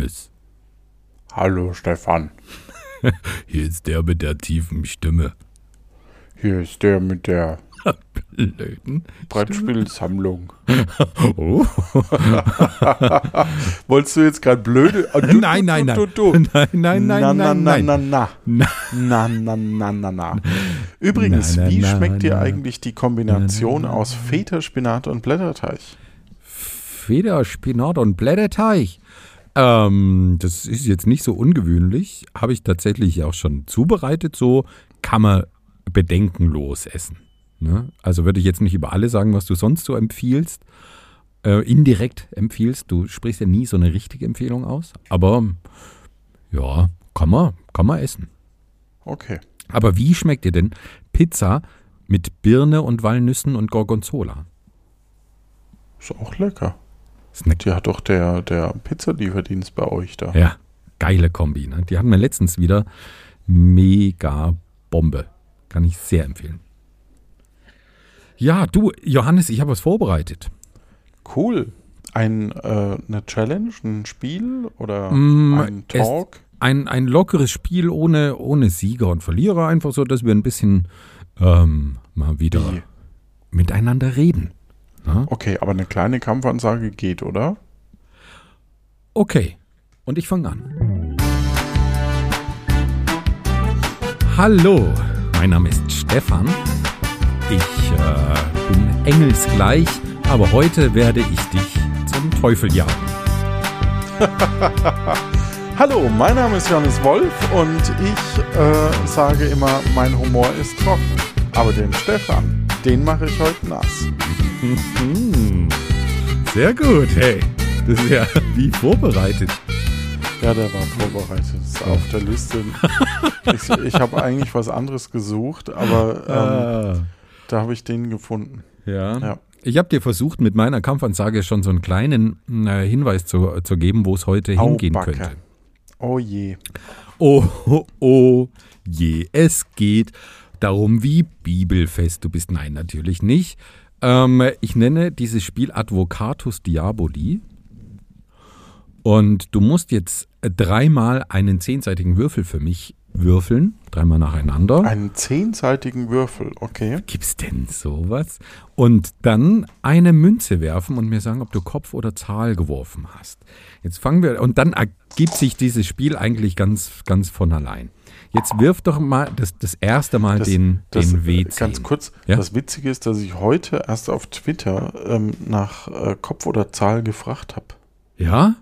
Hallo Johannes. Hallo Stefan. Hier ist der mit der tiefen Stimme. Hier ist der mit der Blöden. Brettspielsammlung. Oh. Wolltest du jetzt gerade blöde? Ah, du, Nein, nein, du, nein. du, du, du. Nein, nein, nein, na, nein, na, nein. na, na, Na. na, na, na, na, na. Übrigens, wie schmeckt dir eigentlich die Kombination Na, na, na. aus Feta, Spinat und Blätterteig? Feder, Spinat und Blätterteig. Ähm, das ist jetzt nicht so ungewöhnlich. Habe ich tatsächlich auch schon zubereitet. So kann man bedenkenlos essen. Ne? Also würde ich jetzt nicht über alle sagen, was du sonst so empfiehlst. Äh, indirekt empfiehlst. Du sprichst ja nie so eine richtige Empfehlung aus. Aber ja, kann man, kann man essen. Okay. Aber wie schmeckt dir denn Pizza mit Birne und Walnüssen und Gorgonzola? Ist auch lecker. Die hat doch der, der Pizzalieferdienst bei euch da. Ja, geile Kombi. Ne? Die hatten wir letztens wieder. Mega Bombe. Kann ich sehr empfehlen. Ja, du, Johannes, ich habe was vorbereitet. Cool. Ein, äh, eine Challenge, ein Spiel oder Mm, ein Talk? Ein, ein lockeres Spiel ohne, ohne Sieger und Verlierer, einfach so, dass wir ein bisschen ähm, mal wieder Wie? miteinander reden. Ja? Okay, aber eine kleine Kampfansage geht, oder? Okay, und ich fange an. Hallo, mein Name ist Stefan. Ich äh, bin engelsgleich, aber heute werde ich dich zum Teufel jagen. Hallo, mein Name ist Johannes Wolf und ich äh, sage immer, mein Humor ist trocken. Aber den Stefan, den mache ich heute nass. Hm, sehr gut, hey. Das ist ja wie vorbereitet. Ja, der war vorbereitet. Ist auf der Liste. ich ich habe eigentlich was anderes gesucht, aber ähm, Ah, da habe ich den gefunden. ja. Ja. Ich habe dir versucht, mit meiner Kampfansage schon so einen kleinen äh, Hinweis zu, zu geben, wo es heute Au, hingehen Backe. könnte. Oh je. Oh, oh, oh, je, es geht darum, wie bibelfest du bist. Nein, natürlich nicht. Ähm, ich nenne dieses Spiel Advocatus Diaboli. Und du musst jetzt dreimal einen zehnseitigen Würfel für mich würfeln, dreimal nacheinander. Einen zehnseitigen Würfel, okay. Gibt's denn sowas? Und dann eine Münze werfen und mir sagen, ob du Kopf oder Zahl geworfen hast. Jetzt fangen wir, und dann ergibt sich dieses Spiel eigentlich ganz, ganz von allein. Jetzt wirf doch mal das, das erste Mal Das- den, Das, den äh, W10. Ganz kurz, Ja? das Witzige ist, dass ich heute erst auf Twitter ähm, nach äh, Kopf oder Zahl gefragt habe. Ja?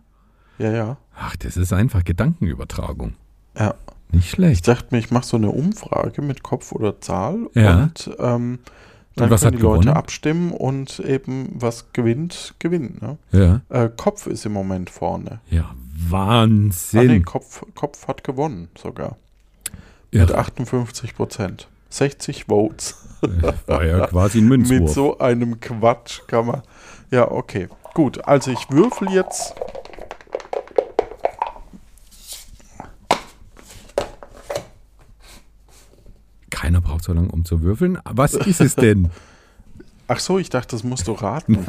Ja, ja. Ach, das ist einfach Gedankenübertragung. Ja. Nicht Ich schlecht. dachte mir, ich mache so eine Umfrage mit Kopf oder Zahl Ja. und ähm, dann können die Leute gewonnen? abstimmen und eben was gewinnt, gewinnt. Ne? Ja. Äh, Kopf ist im Moment vorne. Ja, Ah, nee, Wahnsinn. Kopf, Kopf hat gewonnen sogar. Ja, Mit 58 Prozent. 60 Votes. war ja quasi ein Münzwurf. Mit so einem Quatsch kann man. Ja, okay. Gut, also ich würfel jetzt. Keiner braucht so lange, um zu würfeln. Was ist es denn? Ach so, ich dachte, das musst du raten.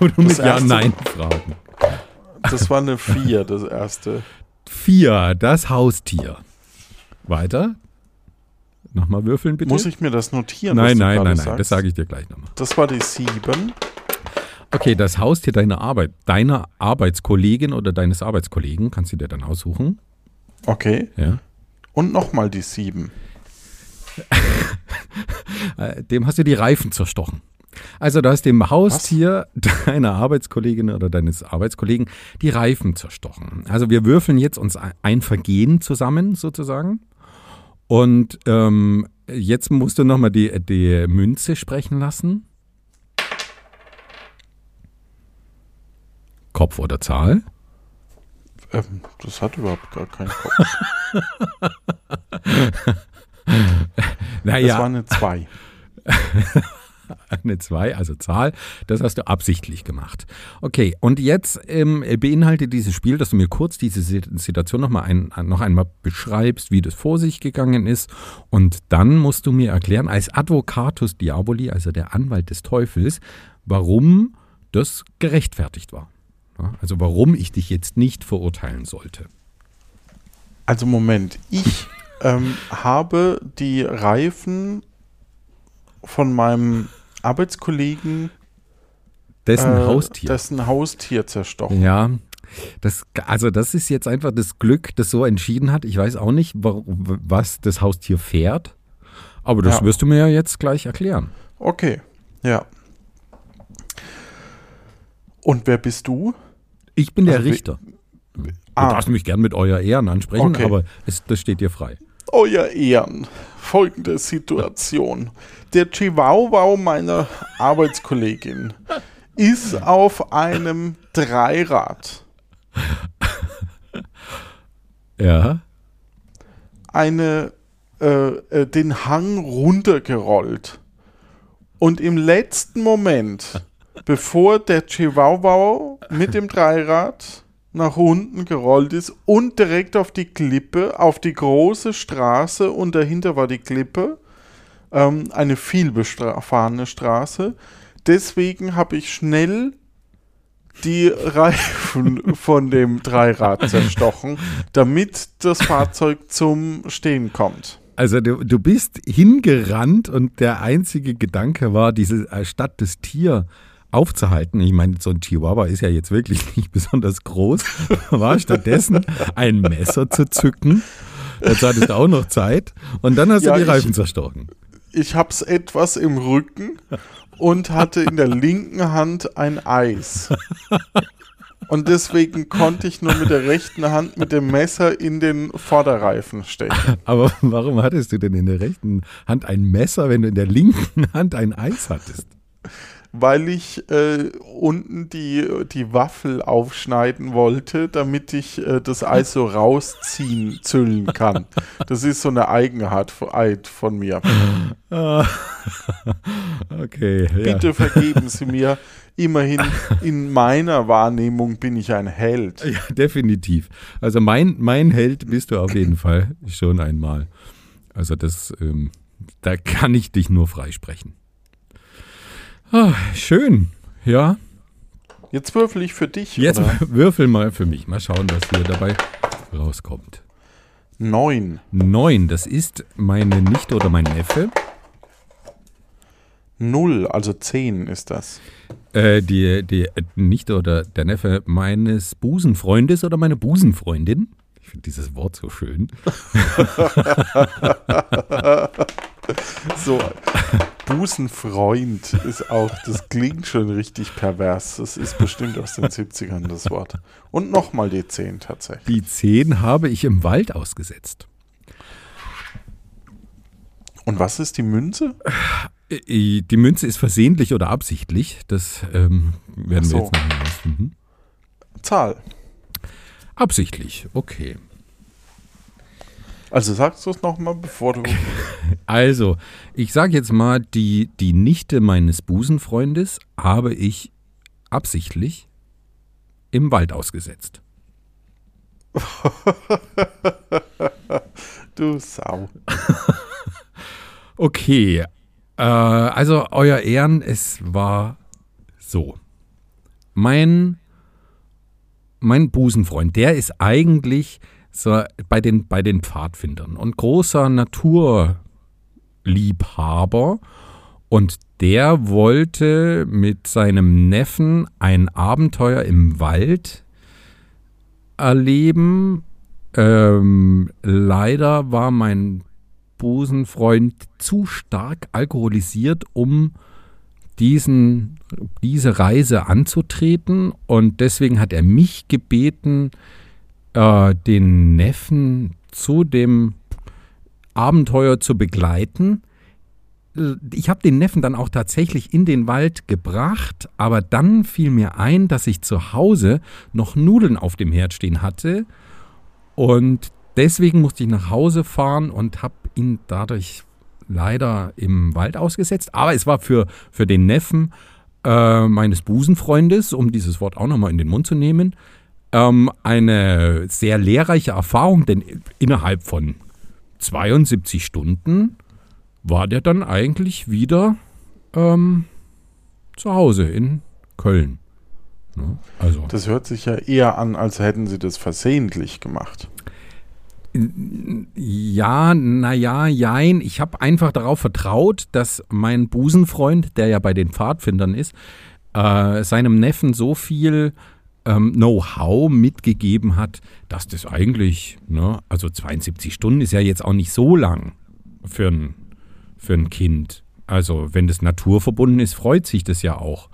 Und mit erste- Ja-Nein-Fragen. Das war eine 4, das erste. Vier, das Haustier. Weiter. Nochmal würfeln, bitte. Muss ich mir das notieren? Nein, nein, nein, nein. sagst? Das sage ich dir gleich nochmal. Das war die 7. Okay, das Haustier deiner Arbeit, deiner Arbeitskollegin oder deines Arbeitskollegen, kannst du dir dann aussuchen. Okay. Ja. Und nochmal die 7. Äh, Dem hast du die Reifen zerstochen. Also du hast dem Haustier deiner Arbeitskollegin oder deines Arbeitskollegen die Reifen zerstochen. Also wir würfeln jetzt uns ein Vergehen zusammen sozusagen. Und ähm, jetzt musst du nochmal die, die Münze sprechen lassen. Kopf oder Zahl? Ähm, das hat überhaupt gar keinen Kopf. Das Naja, war eine 2. Eine 2, also Zahl, das hast du absichtlich gemacht. Okay, und jetzt ähm, beinhaltet dieses Spiel, dass du mir kurz diese Si- Situation noch, mal ein, noch einmal beschreibst, wie das vor sich gegangen ist. Und dann musst du mir erklären, als Advocatus Diaboli, also der Anwalt des Teufels, warum das gerechtfertigt war. Also warum ich dich jetzt nicht verurteilen sollte. Also Moment, ich ähm, habe die Reifen von meinem Arbeitskollegen Dessen äh, Haustier. dessen Haustier zerstochen. Ja, das, also das ist jetzt einfach das Glück, das so entschieden hat. Ich weiß auch nicht, wa- was das Haustier fährt, aber das Ja. wirst du mir ja jetzt gleich erklären. Okay, ja. Und wer bist du? Ich bin der Also Richter. Du Ah, darfst mich gern mit euer Ehren ansprechen, Okay. aber es, das steht dir frei. Euer Ehren. Folgende Situation. Der Chihuahua meiner Arbeitskollegin ist auf einem Dreirad Ja. eine, äh, äh, den Hang runtergerollt. Und im letzten Moment, bevor der Chihuahua mit dem Dreirad nach unten gerollt ist und direkt auf die Klippe, auf die große Straße und dahinter war die Klippe, ähm, eine vielbefahrene Straße. Deswegen habe ich schnell die Reifen von dem Dreirad zerstochen, damit das Fahrzeug zum Stehen kommt. Also du, du bist hingerannt und der einzige Gedanke war, diese äh, Stadt das Tier aufzuhalten. Ich meine, so ein Chihuahua ist ja jetzt wirklich nicht besonders groß. War stattdessen ein Messer zu zücken. Jetzt hattest du auch noch Zeit. Und dann hast Ja, du die ich- Reifen zerstochen. Ich hab's etwas im Rücken und hatte in der linken Hand ein Eis. Und deswegen konnte ich nur mit der rechten Hand mit dem Messer in den Vorderreifen stechen. Aber warum hattest du denn in der rechten Hand ein Messer, wenn du in der linken Hand ein Eis hattest? Weil ich äh, unten die, die Waffel aufschneiden wollte, damit ich äh, das Eis so rausziehen, züllen kann. Das ist so eine Eigenheit von mir. Ah. Okay, ja. Bitte vergeben Sie mir. Immerhin in meiner Wahrnehmung bin ich ein Held. Ja, definitiv. Also mein, mein Held bist du auf jeden Fall schon einmal. Also das, ähm, da kann ich dich nur freisprechen. Ah, schön. Ja, Jetzt würfel ich für dich. jetzt oder? würfel mal für mich. Mal schauen, was hier dabei rauskommt. Neun. Neun, das ist meine Nichte oder mein Neffe. Null, also zehn ist das. Äh, die, die Nichte oder der Neffe meines Busenfreundes oder meine Busenfreundin. Ich finde dieses Wort so schön. So, Busenfreund ist auch, das klingt schon richtig pervers. Das ist bestimmt aus den 70ern das Wort. Und nochmal die zehn tatsächlich. Die zehn habe ich im Wald ausgesetzt. Und was ist die Münze? Äh, Die Münze ist versehentlich oder absichtlich. Das ähm, werden so. wir jetzt noch herausfinden. Zahl. Absichtlich, okay. Also sagst du es nochmal, bevor du. Also, ich sage jetzt mal, die, die Nichte meines Busenfreundes habe ich absichtlich im Wald ausgesetzt. Du Sau. Okay, äh, also euer Ehren, es war so. Mein, mein Busenfreund, der ist eigentlich so bei den, bei den Pfadfindern und großer Naturliebhaber. Und der wollte mit seinem Neffen ein Abenteuer im Wald erleben. Ähm, leider war mein Busenfreund zu stark alkoholisiert, um diesen, diese Reise anzutreten. Und deswegen hat er mich gebeten, äh, den Neffen zu dem Abenteuer zu begleiten. Äh, Ich habe den Neffen dann auch tatsächlich in den Wald gebracht, aber dann fiel mir ein, dass ich zu Hause noch Nudeln auf dem Herd stehen hatte. Und deswegen musste ich nach Hause fahren und habe ihn dadurch leider im Wald ausgesetzt. Aber es war für, für den Neffen äh, meines Busenfreundes, um dieses Wort auch nochmal in den Mund zu nehmen, ähm, eine sehr lehrreiche Erfahrung, denn innerhalb von 72 Stunden war der dann eigentlich wieder ähm, zu Hause in Köln. Ne? Also. Das hört sich ja eher an, als hätten sie das versehentlich gemacht. Ja, naja, jein. Ich habe einfach darauf vertraut, dass mein Busenfreund, der ja bei den Pfadfindern ist, äh, seinem Neffen so viel ähm, Know-how mitgegeben hat, dass das eigentlich, ne, also 72 Stunden ist ja jetzt auch nicht so lang für ein, für ein Kind. Also, wenn das naturverbunden ist, freut sich das ja auch,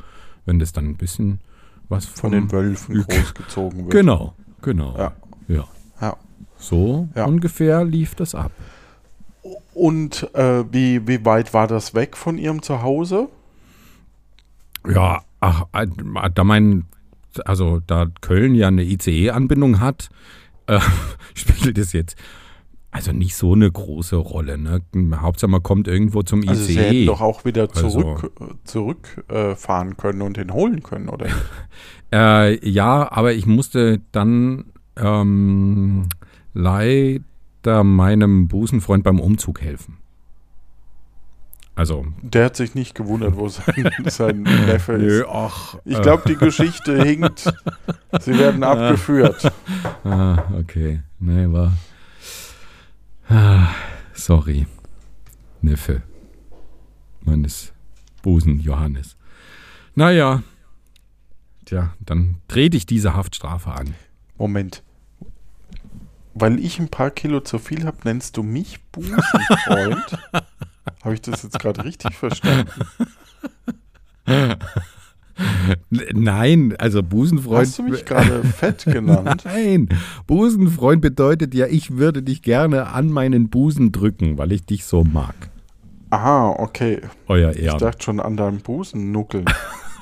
wenn das dann ein bisschen was Von den Wölfen großgezogen wird. Genau, genau. Ja. ja. Ja. So Ja. ungefähr lief das ab. Und äh, wie, wie weit war das weg von ihrem Zuhause? Ja, ach, äh, da mein, also da Köln ja eine ICE-Anbindung hat, äh, spielt es jetzt also nicht so eine große Rolle. Ne? Hauptsache man kommt irgendwo zum Also sie ICE. hätten doch auch wieder Also- zurück, äh, zurück äh, fahren können und den holen können, oder? Äh, ja, aber ich musste dann ähm, leider meinem Busenfreund beim Umzug helfen. Also, Der hat sich nicht gewundert, wo sein, sein Neffe ist. ach. Ich glaube, die Geschichte hinkt. Sie werden abgeführt. Ah, okay. Nee, war. Ah, sorry. Neffe. Meines Busen Johannes. Naja. Tja, dann trete ich diese Haftstrafe an. Moment. Weil ich ein paar Kilo zu viel habe, nennst du mich Busenfreund? habe ich das jetzt gerade richtig verstanden? Nein, also Busenfreund. Hast du mich gerade fett genannt? Nein, Busenfreund bedeutet ja, ich würde dich gerne an meinen Busen drücken, weil ich dich so mag. Aha, okay. Euer Ich Ehren. dachte schon an deinem Busen nuckeln.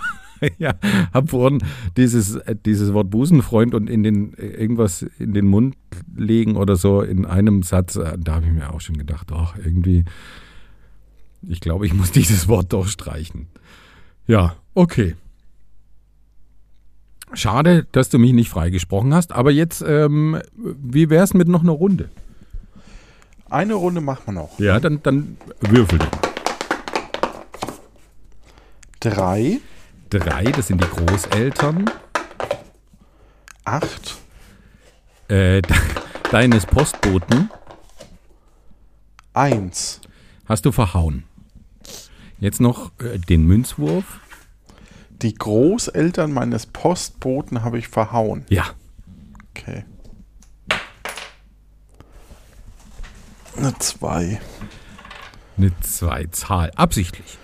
ja, hab vorhin dieses, äh, dieses Wort Busenfreund und in den äh, irgendwas in den Mund legen oder so in einem Satz, äh, da habe ich mir auch schon gedacht, ach, irgendwie, ich glaube, ich muss dieses Wort doch streichen. Ja, okay. Schade, dass du mich nicht freigesprochen hast, aber jetzt, ähm, wie wär's mit noch einer Runde? Eine Runde machen wir noch. Ja, dann, dann würfel doch. Drei, Drei, das sind die Großeltern acht, äh, de- deines Postboten. eins. Hast du verhauen. Jetzt noch äh, den Münzwurf. Die Großeltern meines Postboten habe ich verhauen. Ja. Okay. Eine zwei. Eine zwei Zahl. Absichtlich.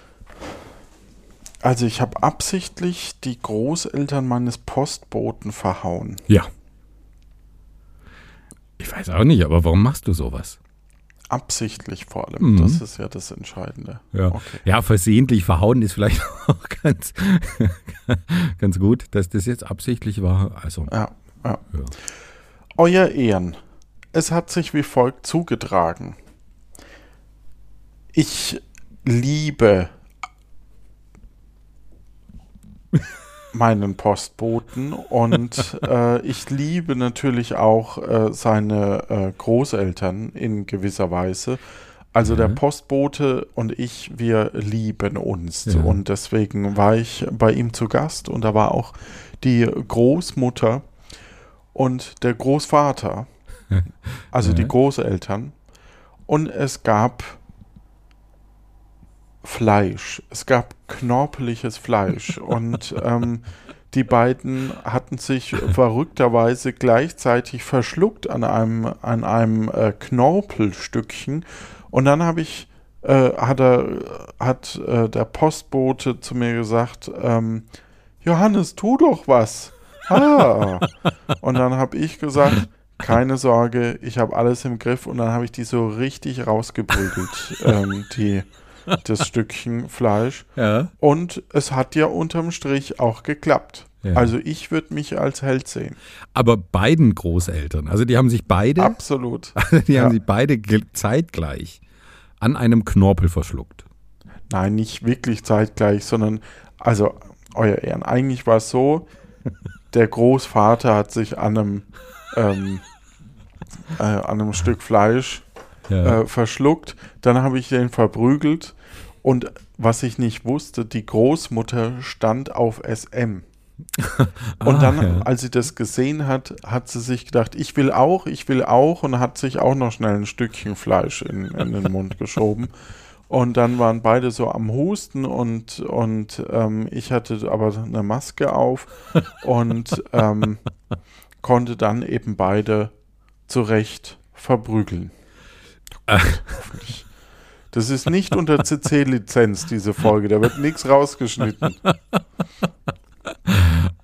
Also ich habe absichtlich die Großeltern meines Postboten verhauen. Ja. Ich weiß auch nicht, aber warum machst du sowas? Absichtlich vor allem. Mhm. Das ist ja das Entscheidende. Ja. Okay. Ja, versehentlich verhauen ist vielleicht auch ganz, ganz gut, dass das jetzt absichtlich war. Also, Ja, ja. ja. Euer Ehren. Es hat sich wie folgt zugetragen. Ich liebe meinen Postboten und äh, ich liebe natürlich auch äh, seine äh, Großeltern in gewisser Weise. Also der Mhm. Postbote und ich, wir lieben uns. Ja. Und deswegen war ich bei ihm zu Gast und da war auch die Großmutter und der Großvater, also die Ja. Großeltern. Und es gab Fleisch. Es gab knorpeliges Fleisch. und ähm, die beiden hatten sich verrückterweise gleichzeitig verschluckt an einem, an einem äh, Knorpelstückchen. Und dann habe ich, äh, hat, er, hat äh, der Postbote zu mir gesagt, ähm, Johannes, tu doch was. Ah. Und dann habe ich gesagt, keine Sorge, ich habe alles im Griff. Und dann habe ich die so richtig rausgeprügelt, ähm, die, das Stückchen Fleisch. ja. Und es hat ja unterm Strich auch geklappt. Ja. Also ich würde mich als Held sehen. Aber beiden Großeltern, also die haben sich beide, Absolut. die haben ja. sich beide zeitgleich an einem Knorpel verschluckt. Nein, nicht wirklich zeitgleich, sondern, also, euer Ehren, eigentlich war es so, der Großvater hat sich an einem, ähm, äh, an einem Stück Fleisch Ja. äh, verschluckt, dann habe ich den verprügelt und was ich nicht wusste, die Großmutter stand auf SM. Und Ah, dann, ja. als sie das gesehen hat, hat sie sich gedacht, ich will auch, ich will auch und hat sich auch noch schnell ein Stückchen Fleisch in, in den Mund geschoben. Und dann waren beide so am Husten und, und ähm, ich hatte aber eine Maske auf und ähm, konnte dann eben beide zurecht verprügeln. Das ist nicht unter CC-Lizenz, diese Folge. Da wird nichts rausgeschnitten.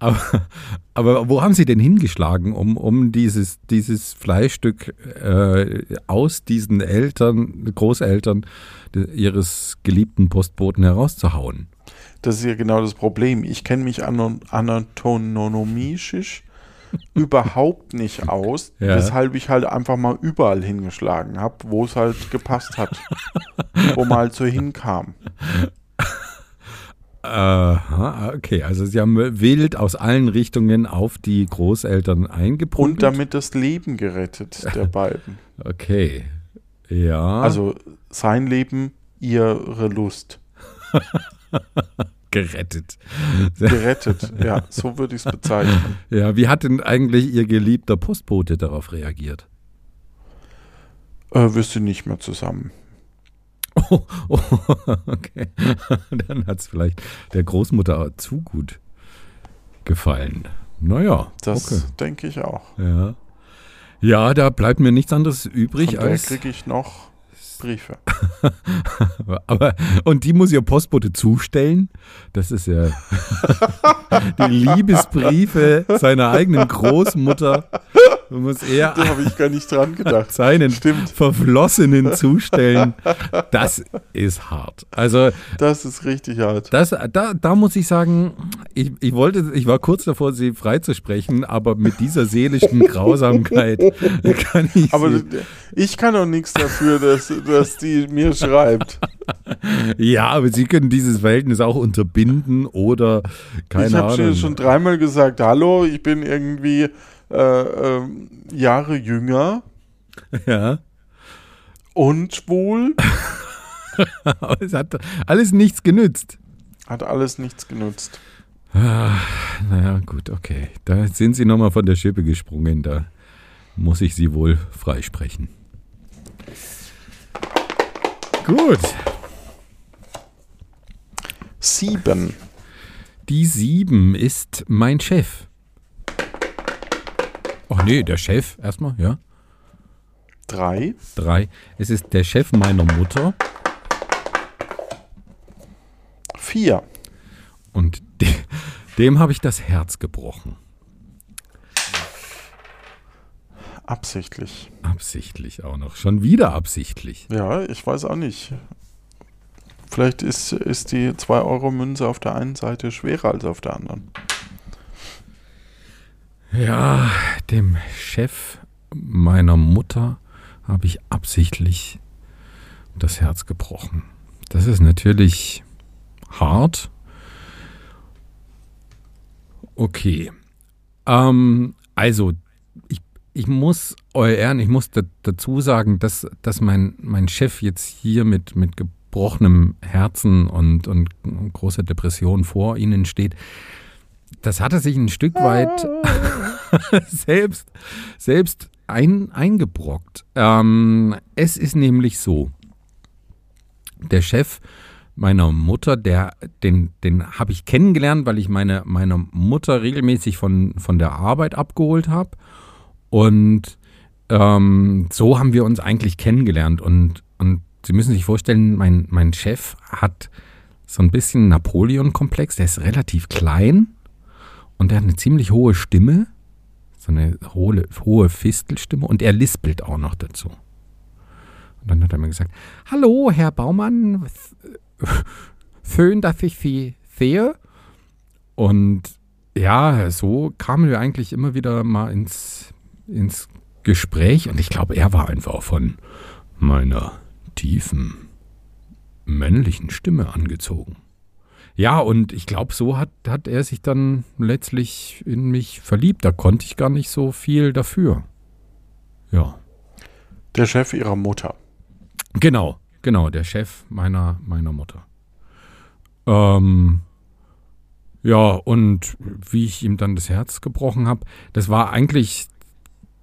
Aber, aber wo haben Sie denn hingeschlagen, um, um dieses, dieses Fleischstück äh, aus diesen Eltern, Großeltern Ihres geliebten Postboten herauszuhauen? Das ist ja genau das Problem. Ich kenne mich anatonomisch überhaupt nicht aus, Ja. weshalb ich halt einfach mal überall hingeschlagen habe, wo es halt gepasst hat. wo man halt so hinkam. Aha, okay, also Sie haben wild aus allen Richtungen auf die Großeltern eingeprügelt. Und damit das Leben gerettet der beiden. Okay, ja. Also sein Leben, ihre Lust. gerettet. Gerettet, ja, so würde ich es bezeichnen. Ja, wie hat denn eigentlich Ihr geliebter Postbote darauf reagiert? Äh, wir sind nicht mehr zusammen. Oh, oh okay. Dann hat es vielleicht der Großmutter zu gut gefallen. Naja, Das okay. denke ich auch. Ja. ja, da bleibt mir nichts anderes übrig Von als. kriege ich noch Briefe. Aber, und die muss ihr Postbote zustellen. Das ist ja die Liebesbriefe seiner eigenen Großmutter. Muss er Da habe ich gar nicht dran gedacht. seinen Stimmt. Verflossenen zustellen. Das ist hart. Also Das ist richtig hart. das, da, da muss ich sagen, ich, ich wollte, ich war kurz davor, sie freizusprechen, aber mit dieser seelischen Grausamkeit kann ich Aber sie, ich kann doch nichts dafür, dass, dass die mir schreibt. ja, aber sie können dieses Verhältnis auch unterbinden oder keine ich habe Ahnung. schon dreimal gesagt, hallo, ich bin irgendwie äh, ähm, Jahre jünger ja, und schwul. aber es hat alles nichts genützt. Hat alles nichts genutzt. Ah, naja, gut, okay. Da sind Sie nochmal von der Schippe gesprungen. Da muss ich Sie wohl freisprechen. Gut. Sieben. Die sieben ist mein Chef. Ach nee, der Chef erstmal, ja. Drei. Drei. Es ist der Chef meiner Mutter Vier. und de dem habe ich das Herz gebrochen. Absichtlich. Absichtlich auch noch. Schon wieder absichtlich. Ja, ich weiß auch nicht. Vielleicht ist, ist die 2-Euro-Münze auf der einen Seite schwerer als auf der anderen. Ja, dem Chef meiner Mutter habe ich absichtlich das Herz gebrochen. Das ist natürlich hart. Okay. Ähm, also, ich, ich muss, euer Ehren, ich muss da, dazu sagen, dass, dass mein, mein Chef jetzt hier mit, mit gebrochenem Herzen und, und großer Depression vor Ihnen steht. Das hat er sich ein Stück weit selbst, selbst ein, eingebrockt. Ähm, es ist nämlich so, der Chef meiner Mutter, der, den, den habe ich kennengelernt, weil ich meine, meine Mutter regelmäßig von, von der Arbeit abgeholt habe. Und ähm, so haben wir uns eigentlich kennengelernt. Und, und Sie müssen sich vorstellen, mein, mein Chef hat so ein bisschen Napoleon-Komplex. Der ist relativ klein und der hat eine ziemlich hohe Stimme. So eine hohe, hohe Fistelstimme. Und er lispelt auch noch dazu. Und dann hat er mir gesagt, Hallo, Herr Baumann, schön, dass ich Sie sehe. Und ja, so kamen wir eigentlich immer wieder mal ins, ins Gespräch. Und ich glaube, er war einfach von meiner tiefen männlichen Stimme angezogen. Ja, und ich glaube, so hat, hat er sich dann letztlich in mich verliebt. Da konnte ich gar nicht so viel dafür. Ja. Der Chef ihrer Mutter. Genau, genau, der Chef meiner, meiner Mutter. Ähm, Ja, und wie ich ihm dann das Herz gebrochen habe, das war eigentlich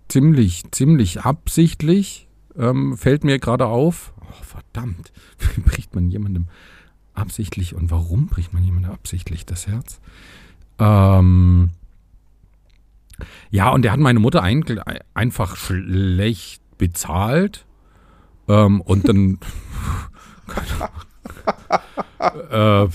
ziemlich, ziemlich absichtlich, ähm, fällt mir gerade auf. Oh, verdammt, wie bricht man jemandem absichtlich und warum bricht man jemandem absichtlich das Herz? Ähm, ja, und der hat meine Mutter ein, einfach schlecht bezahlt. Ähm, und dann. äh,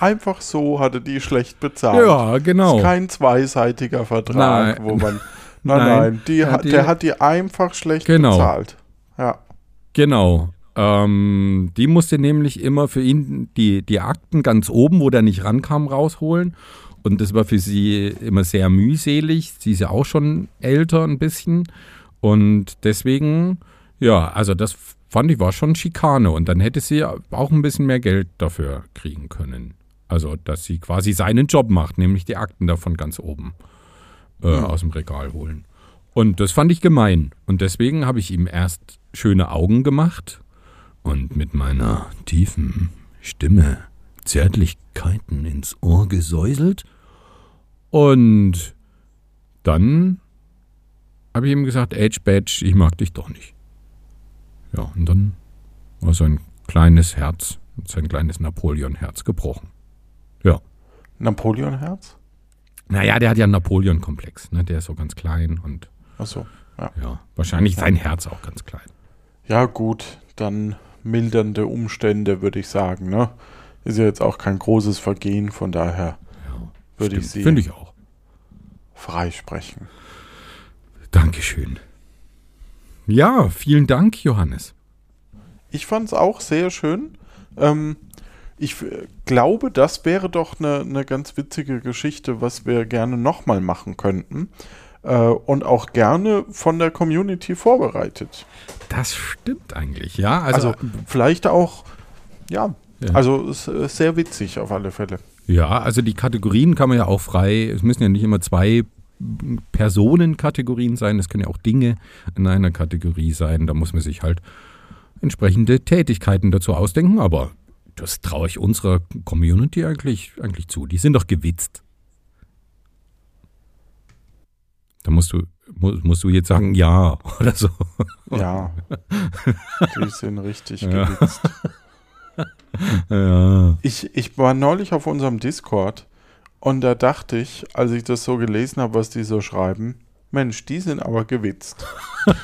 Einfach so hatte die schlecht bezahlt. Ja, genau. Ist kein zweiseitiger Vertrag, nein. wo man. Nein, nein, nein die hat, die, der hat die einfach schlecht genau. bezahlt. Ja. Genau. Ähm, die musste nämlich immer für ihn die, die Akten ganz oben, wo der nicht rankam, rausholen. Und das war für sie immer sehr mühselig. Sie ist ja auch schon älter ein bisschen. Und deswegen, ja, also das fand ich war schon Schikane. Und dann hätte sie auch ein bisschen mehr Geld dafür kriegen können. Also, dass sie quasi seinen Job macht, nämlich die Akten davon ganz oben äh, ja. aus dem Regal holen. Und das fand ich gemein. Und deswegen habe ich ihm erst schöne Augen gemacht und mit meiner tiefen Stimme Zärtlichkeiten ins Ohr gesäuselt. Und dann habe ich ihm gesagt, Age Badge, ich mag dich doch nicht. Ja, und dann war sein kleines Herz, sein kleines Napoleon-Herz gebrochen. Ja. Napoleon-Herz? Naja, der hat ja einen Napoleon-Komplex. Ne? Der ist so ganz klein und. Ach so, ja. Ja, wahrscheinlich sein Herz auch ganz klein. Ja, gut, dann mildernde Umstände, würde ich sagen. Ne? Ist ja jetzt auch kein großes Vergehen, von daher ja, würde ich sie. Finde ich auch. Freisprechen. Dankeschön. Ja, vielen Dank, Johannes. Ich fand es auch sehr schön. Ähm, ich glaube, das wäre doch eine, eine ganz witzige Geschichte, was wir gerne nochmal machen könnten. Äh, und auch gerne von der Community vorbereitet. Das stimmt eigentlich, ja. Also, also vielleicht auch, ja, ja. also ist, ist sehr witzig auf alle Fälle. Ja, also die Kategorien kann man ja auch frei, es müssen ja nicht immer zwei Personenkategorien sein, es können ja auch Dinge in einer Kategorie sein, da muss man sich halt entsprechende Tätigkeiten dazu ausdenken, aber das traue ich unserer Community eigentlich, eigentlich zu. Die sind doch gewitzt. Da musst du, musst du jetzt sagen, ja oder so. Ja, die sind richtig ja. gewitzt. Ja. Ich, ich war neulich auf unserem Discord und da dachte ich, als ich das so gelesen habe, was die so schreiben, Mensch, die sind aber gewitzt.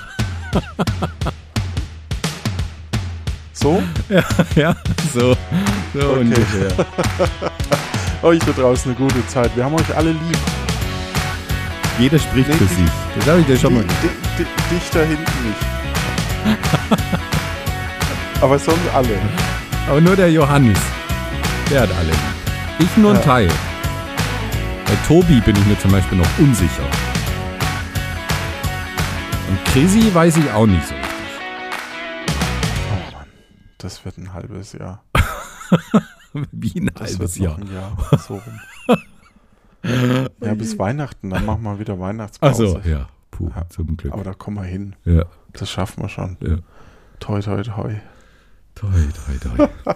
So? Ja, ja so. So okay. ungefähr. euch da draußen eine gute Zeit. Wir haben euch alle lieb. Jeder spricht nee, für sich. Das habe ich dir schon mal gesagt. Dich da hinten nicht. Aber sonst alle. Aber nur der Johannes. Der hat alle. Ich nur ein ja. Teil. Bei Tobi bin ich mir zum Beispiel noch unsicher. Und Chrissy weiß ich auch nicht so. Das wird ein halbes Jahr. Wie ein das halbes Jahr? Ein Jahr so rum. ja, bis Weihnachten, dann machen wir wieder Weihnachtspause. Ach so, ja. Puh, ja. zum Glück. Aber da kommen wir hin. Ja. Das schaffen wir schon. Ja. Toi, toi, toi. Toi, toi, toi.